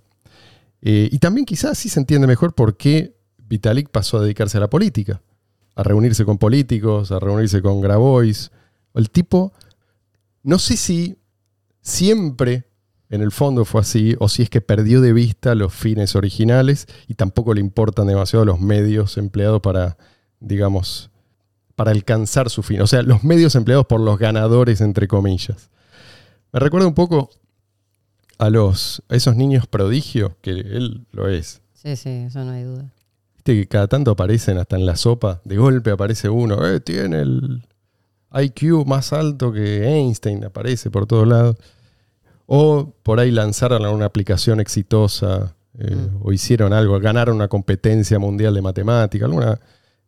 S2: Eh, y también quizás así se entiende mejor por qué Vitalik pasó a dedicarse a la política, a reunirse con políticos, a reunirse con Grabois. El tipo, no sé si siempre en el fondo fue así, o si es que perdió de vista los fines originales y tampoco le importan demasiado los medios empleados para, digamos, para alcanzar su fin. O sea, los medios empleados por los ganadores, entre comillas. Me recuerda un poco a, los, a esos niños prodigios, que él lo es.
S3: Sí, sí, eso no hay duda.
S2: Viste que cada tanto aparecen hasta en la sopa, de golpe aparece uno, eh, tiene el IQ más alto que Einstein, aparece por todos lados. O por ahí lanzaron una aplicación exitosa, eh,
S3: Mm.
S2: o hicieron algo, ganaron una competencia mundial de matemática, alguna,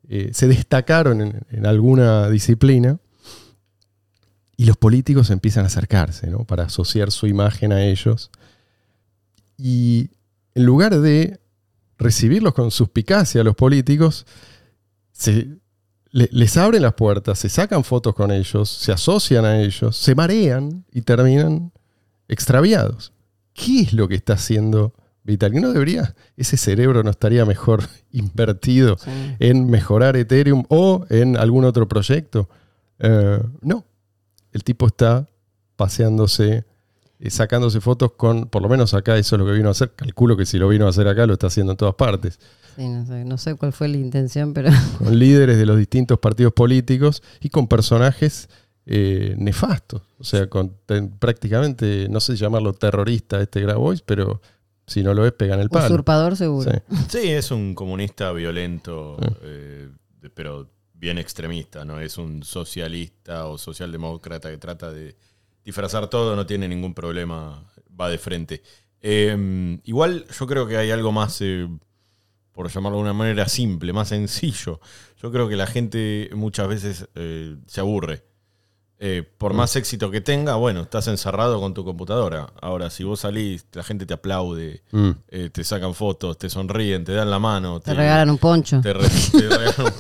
S2: eh, se destacaron en, en alguna disciplina. Y los políticos empiezan a acercarse, ¿no? Para asociar su imagen a ellos. Y en lugar de recibirlos con suspicacia a los políticos, se, le- les abren las puertas, se sacan fotos con ellos, se asocian a ellos, se marean y terminan extraviados. ¿Qué es lo que está haciendo Vitalik? ¿No debería, ese cerebro no estaría mejor [LAUGHS] invertido
S3: Sí.
S2: en mejorar Ethereum o en algún otro proyecto? Eh, no. El tipo está paseándose, sacándose fotos con, por lo menos acá eso es lo que vino a hacer. Calculo que si lo vino a hacer acá lo está haciendo en todas partes.
S3: Sí, no sé, no sé cuál fue la intención, pero [LAUGHS]
S2: Con líderes de los distintos partidos políticos y con personajes eh, nefastos. O sea, con ten- prácticamente, no sé llamarlo terrorista este Grabois, pero si no lo es, pegan el palo.
S3: usurpador seguro.
S2: Sí.
S4: Sí, es un comunista violento,
S2: Sí.
S4: eh, pero bien extremista, ¿no? Es un socialista o socialdemócrata que trata de disfrazar todo, no tiene ningún problema, va de frente. Eh, igual yo creo que hay algo más, eh, por llamarlo de una manera simple, más sencillo. Yo creo que la gente muchas veces eh, se aburre. Eh, por más éxito que tenga, bueno, estás encerrado con tu computadora. Ahora, si vos salís, la gente te aplaude,
S2: Mm.
S4: eh, te sacan fotos, te sonríen, te dan la mano,
S3: Te regalan un poncho.
S4: te, re- te regalan un-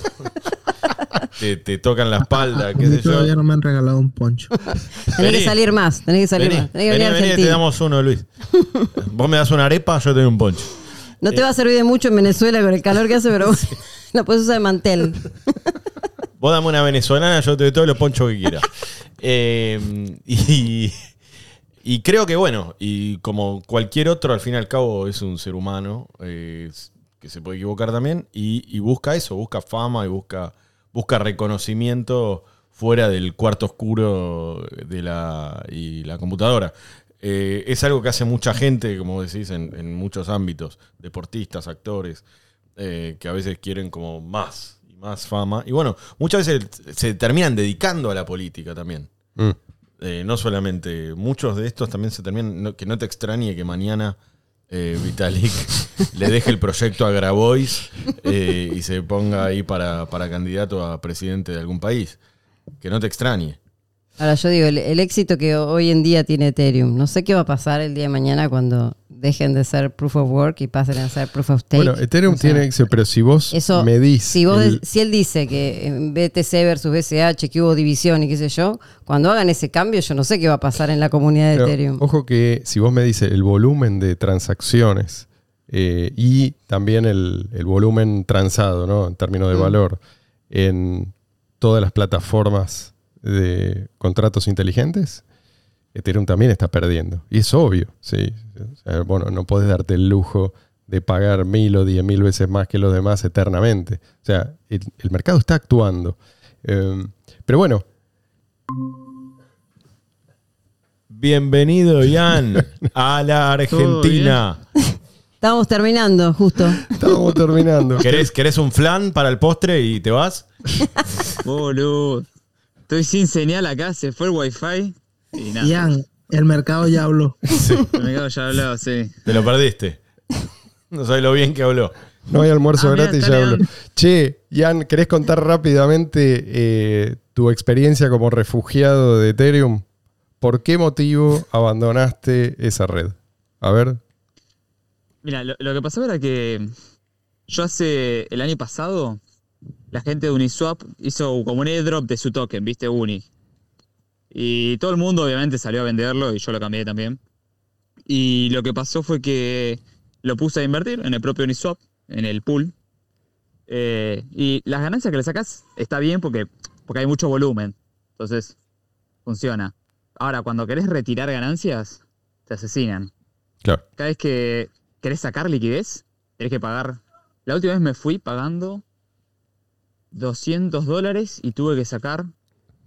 S4: te- te tocan la espalda,
S5: A
S4: qué sé yo.
S5: todavía no me han regalado un poncho. [LAUGHS]
S3: Tenés
S4: Vení.
S3: que salir más, tenés que salir
S4: Vení,
S3: más. Tenés que
S4: vení,
S3: venir
S4: vení, te damos uno, Luis. [LAUGHS] Vos me das una arepa, yo te doy un poncho.
S3: No te va a servir de mucho en Venezuela con el calor que hace, pero [LAUGHS] la puedes usar de mantel.
S4: Vos dame una venezolana, yo te doy todos los ponchos que quieras. Eh, y, y creo que, bueno, y como cualquier otro, al fin y al cabo es un ser humano eh, que se puede equivocar también y, y busca eso, busca fama y busca, busca reconocimiento fuera del cuarto oscuro de la, y la computadora. Eh, es algo que hace mucha gente, como decís, en, en muchos ámbitos, deportistas, actores, eh, que a veces quieren como más y más fama. Y bueno, muchas veces se terminan dedicando a la política también.
S2: Mm.
S4: Eh, no solamente, muchos de estos también se terminan, no- que no te extrañe que mañana eh, Vitalik [LAUGHS] le deje el proyecto a Grabois eh, y se ponga ahí para, para candidato a presidente de algún país. Que no te extrañe.
S3: Ahora yo digo, el, el éxito que hoy en día tiene Ethereum, no sé qué va a pasar el día de mañana cuando dejen de ser proof of work y pasen a ser proof of stake.
S2: Bueno, Ethereum
S3: O sea,
S2: tiene éxito, pero si vos
S3: Eso,
S2: medís.
S3: si, vos,
S2: el-
S3: si él dice que en BTC versus BCH, que hubo división y qué sé yo, cuando hagan ese cambio, yo no sé qué va a pasar en la comunidad de
S2: Pero,
S3: Ethereum.
S2: Ojo que si vos me dices el volumen de transacciones eh, y también el, el volumen transado, ¿no? En términos de
S3: Mm.
S2: valor, en todas las plataformas de contratos inteligentes, Ethereum también está perdiendo. Y es obvio, sí. O sea, bueno, no podés darte el lujo de pagar mil o diez mil veces más que los demás eternamente. O sea, el, el mercado está actuando. Eh, pero bueno,
S4: Bienvenido, Ian, a la [LAUGHS] Argentina.
S3: Estábamos terminando, justo.
S2: estamos terminando.
S4: ¿Querés, ¿Querés un flan para el postre y te vas? [LAUGHS]
S6: Boludo. Estoy sin señal acá, se fue el wifi. Y nada.
S5: Ian, el mercado ya habló. [LAUGHS]
S6: El mercado ya habló, sí.
S4: Te lo perdiste. No sabes lo bien que habló.
S2: No hay almuerzo
S6: Ah,
S2: gratis, ya hablo.
S6: León.
S2: Che, Ian, ¿querés contar rápidamente eh, tu experiencia como refugiado de Ethereum? ¿Por qué motivo abandonaste esa red? A ver.
S6: Mira, lo, lo que pasó era que yo hace el año pasado, la gente de Uniswap hizo como un airdrop de su token, ¿viste? Uni. Y todo el mundo obviamente salió a venderlo y yo lo cambié también. Y lo que pasó fue que lo puse a invertir en el propio Uniswap, en el pool. Eh, y las ganancias que le sacas está bien porque, porque hay mucho volumen. Entonces, funciona. Ahora, cuando querés retirar ganancias, te asesinan
S2: Claro.
S6: cada vez que querés sacar liquidez, tenés que pagar. La última vez me fui pagando 200 dólares y tuve que sacar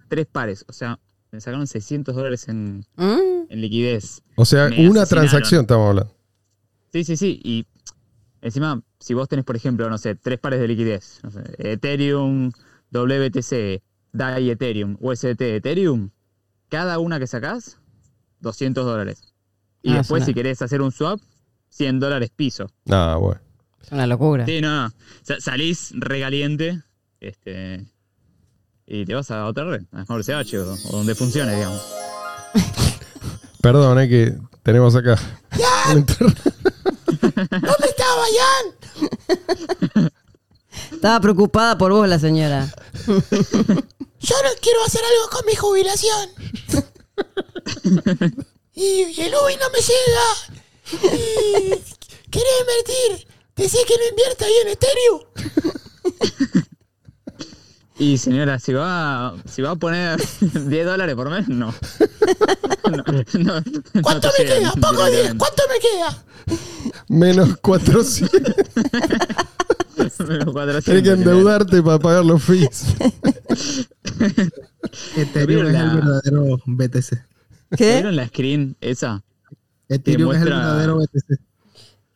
S6: tres pares. O sea, me sacaron 600 dólares en,
S3: ¿Mm?
S6: en liquidez.
S2: O sea,
S6: Me
S2: una
S6: asesinaron.
S2: transacción estamos hablando.
S6: Sí, sí, sí. Y encima, si vos tenés, por ejemplo, no sé, tres pares de liquidez, no sé, Ethereum, WTC, DAI Ethereum, USDT Ethereum, cada una que sacás, 200 dólares. Y
S3: Ah,
S6: después, si querés hacer un swap, 100 dólares piso.
S2: Nada, bueno.
S3: Es una locura.
S6: Sí, no, no. Sa- salís regaliente este, y te vas a otra red, a Smart CH o, o donde funcione, digamos. [LAUGHS]
S2: Perdón, eh, que tenemos acá. un inter- [LAUGHS] [LAUGHS]
S3: Estaba preocupada por vos la señora.
S7: Yo no quiero hacer algo con mi jubilación. y, y el UBI no me llega. Y quería invertir. Decís que no invierta ahí en Ethereum.
S6: Y señora, si va, si va a poner [LAUGHS] 10 dólares por mes, no. [LAUGHS] No, no, no
S7: ¿Cuánto me queda? Poco día.
S6: directamente.
S7: ¿Cuánto me queda?
S2: Menos 400. [LAUGHS]
S6: Menos 400,
S2: Tienes que endeudarte para pagar los fees.
S5: Ethereum es el verdadero BTC.
S3: ¿Qué?
S6: ¿Vieron la screen esa?
S5: Ethereum es el verdadero BTC.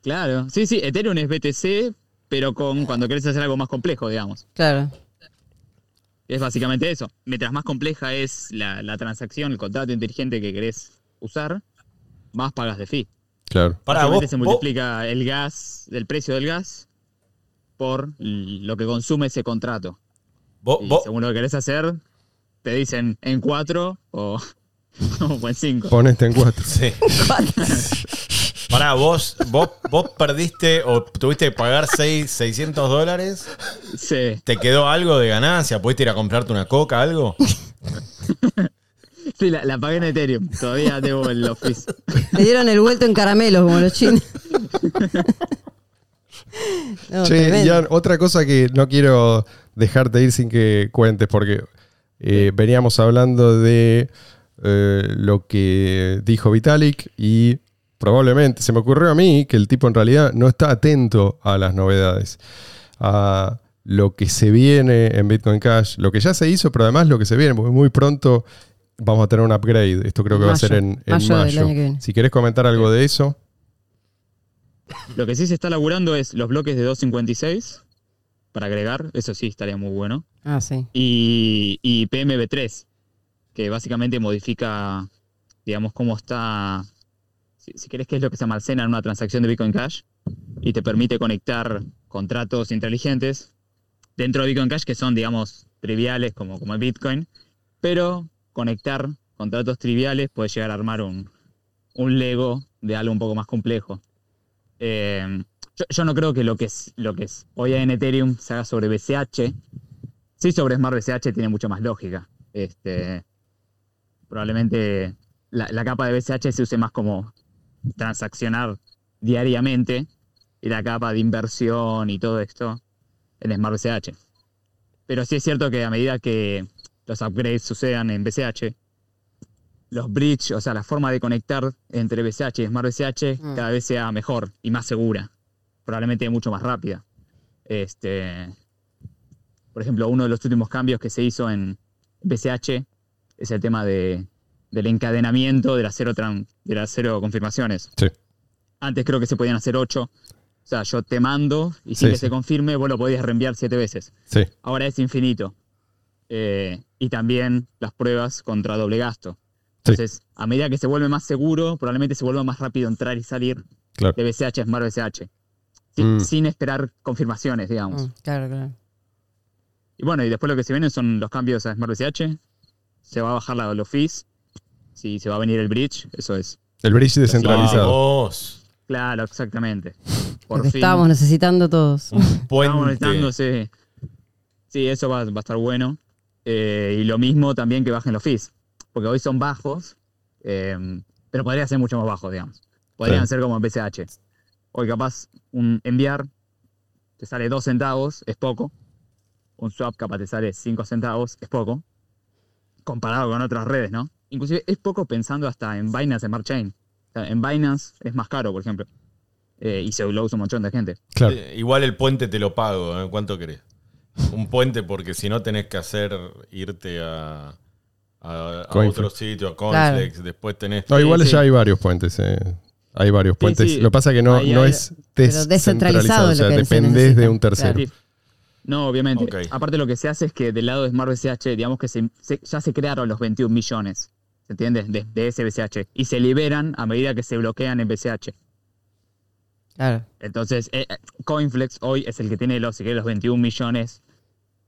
S6: Claro. Sí, sí, Ethereum es BTC, pero con cuando querés hacer algo más complejo, digamos.
S3: Claro.
S6: Es básicamente eso. Mientras más compleja es la, la transacción, el contrato inteligente que querés usar, más pagas de fee.
S2: Claro.
S4: Para
S6: Básicamente
S4: vos,
S6: se
S4: vos-
S6: multiplica el gas, el precio del gas, por lo que consume ese contrato.
S4: vos-
S6: Y
S4: vos-
S6: según lo que querés hacer, te dicen en 4 o, [LAUGHS] o en 5.
S2: Ponete en 4.
S4: Sí. [LAUGHS] Pará, vos, vos, vos perdiste o tuviste que pagar seis- 600 dólares.
S6: Sí.
S4: ¿Te quedó algo de ganancia? ¿Pudiste ir a comprarte una coca, algo? [LAUGHS]
S6: Sí, la, la pagué en Ethereum. Todavía debo el office.
S3: Le dieron el vuelto en caramelo como los chinos. [LAUGHS] No,
S2: Che. Ian, otra cosa que no quiero dejarte ir sin que cuentes, porque eh, veníamos hablando de eh, lo que dijo Vitalik y probablemente se me ocurrió a mí que el tipo en realidad no está atento a las novedades, a lo que se viene en Bitcoin Cash, lo que ya se hizo, pero además lo que se viene, porque muy pronto vamos a tener un upgrade. Esto creo que va a ser en, en
S3: Mayo.
S2: Si querés comentar algo de eso.
S6: Lo que sí se está laburando es los bloques de 256 para agregar, eso sí estaría muy bueno.
S3: Ah, sí.
S6: Y, y PMB3, que básicamente modifica, digamos, cómo está, si, si querés, qué es lo que se almacena en una transacción de Bitcoin Cash y te permite conectar contratos inteligentes dentro de Bitcoin Cash que son, digamos, triviales como, como el Bitcoin, pero conectar contratos triviales puede llegar a armar un, un Lego de algo un poco más complejo. Eh, yo, yo no creo que lo que es lo que es hoy en Ethereum se haga sobre BCH. Sí, sobre Smart BCH tiene mucho más lógica. Este, probablemente la, la capa de BCH se use más como transaccionar diariamente y la capa de inversión y todo esto en Smart BCH. Pero sí es cierto que a medida que los upgrades sucedan en BCH, los bridge, o sea, la forma de conectar entre BCH y Smart BCH
S3: Mm.
S6: cada vez sea mejor y más segura. Probablemente mucho más rápida. Este, por ejemplo, uno de los últimos cambios que se hizo en BCH es el tema de, del encadenamiento de las cero, de las cero confirmaciones.
S2: Sí.
S6: Antes creo que se podían hacer ocho. O sea, yo te mando y sin
S2: Sí,
S6: que
S2: sí.
S6: se confirme, vos lo podías reenviar siete veces.
S2: Sí,
S6: Ahora es infinito. Eh, y también las pruebas contra doble gasto.
S2: Sí.
S6: Entonces, a medida que se vuelve más seguro, probablemente se vuelva más rápido entrar y salir
S2: claro.
S6: de BCH a Smart BCH. Sin,
S2: Mm.
S6: sin esperar confirmaciones, digamos.
S3: Mm, claro, claro.
S6: Y bueno, y después lo que se viene son los cambios a Smart BCH. Se va a bajar la, los fees. Si se va a venir el bridge, eso es.
S2: El bridge descentralizado.
S4: Vamos.
S6: Claro, exactamente.
S3: Lo que estábamos necesitando todos. [LAUGHS]
S6: Estamos necesitando, sí. Sí, eso va, va a estar bueno. Eh, y lo mismo también que bajen los fees. Porque hoy son bajos, eh, pero podrían ser mucho más bajos, digamos. Podrían
S2: Sí.
S6: ser como en BCH. Hoy capaz un enviar te sale 2 centavos, es poco. Un swap capaz te sale 5 centavos, es poco. Comparado con otras redes, ¿no? Inclusive es poco pensando hasta en Binance Smart Chain. O sea, en Binance es más caro, por ejemplo. Eh, y se lo usa un montón de gente.
S2: Claro.
S4: Eh, Igual el puente te lo pago, ¿eh? ¿cuánto querés? Un puente porque si no tenés que hacer irte a, a, a
S2: Coinflex.
S4: otro sitio, a Conflex, después tenés...
S2: No, igual
S6: sí.
S2: ya hay varios puentes. eh. Hay varios puentes.
S6: sí.
S2: Lo que pasa es que no, no
S6: hay-
S2: es
S3: descentralizado.
S2: O sea,
S3: que se
S2: dependés de un tercero.
S6: No, obviamente. Aparte lo que se hace es que del lado de Smart BCH, digamos que se- se- ya se crearon los 21 millones, ¿se entiende? De, de ese BCH. Y se liberan a medida que se bloquean en BCH.
S3: Claro.
S6: Entonces, eh, Coinflex hoy es el que tiene los, si querés, los 21 millones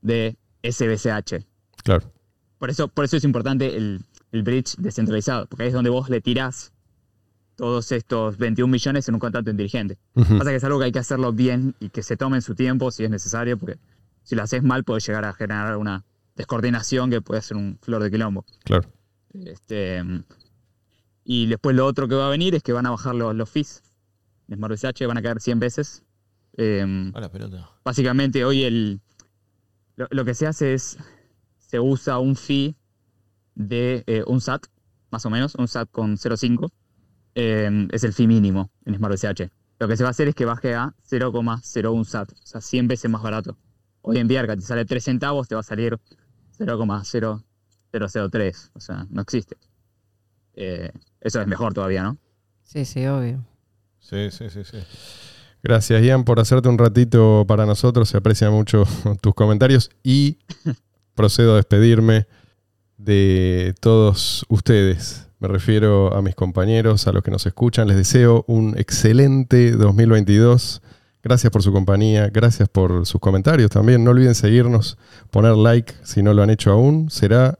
S6: de SBCH.
S2: Claro.
S6: Por eso, por eso es importante el, el bridge descentralizado, porque ahí es donde vos le tirás todos estos 21 millones en un contrato inteligente.
S2: Ujú.
S6: Pasa que es algo que hay que hacerlo bien y que se tomen su tiempo si es necesario, porque si lo haces mal puede llegar a generar una descoordinación que puede ser un flor de quilombo.
S2: Claro.
S6: Este, y después lo otro que va a venir es que van a bajar los, los fees. En Smart BCH van a caer 100 veces. Eh,
S4: A la pelota.
S6: básicamente hoy el, lo, lo que se hace es, se usa un fee de eh, un SAT, más o menos, un SAT con 0,5. eh, es el fee mínimo en Smart BCH. Lo que se va a hacer es que baje a 0,01 SAT, o sea, 100 veces más barato. Hoy en Biarca te sale 3 centavos, te va a salir 0,0003, o sea, no existe. Eh, eso es mejor todavía, ¿no?
S3: Sí, sí, obvio.
S4: Sí, sí, sí, sí.
S2: Gracias, Ian, por hacerte un ratito para nosotros. Se aprecia mucho [LAUGHS] tus comentarios y [LAUGHS] procedo a despedirme de todos ustedes. Me refiero a mis compañeros, a los que nos escuchan. Les deseo un excelente 2022. Gracias por su compañía, gracias por sus comentarios también. No olviden seguirnos, poner like si no lo han hecho aún. Será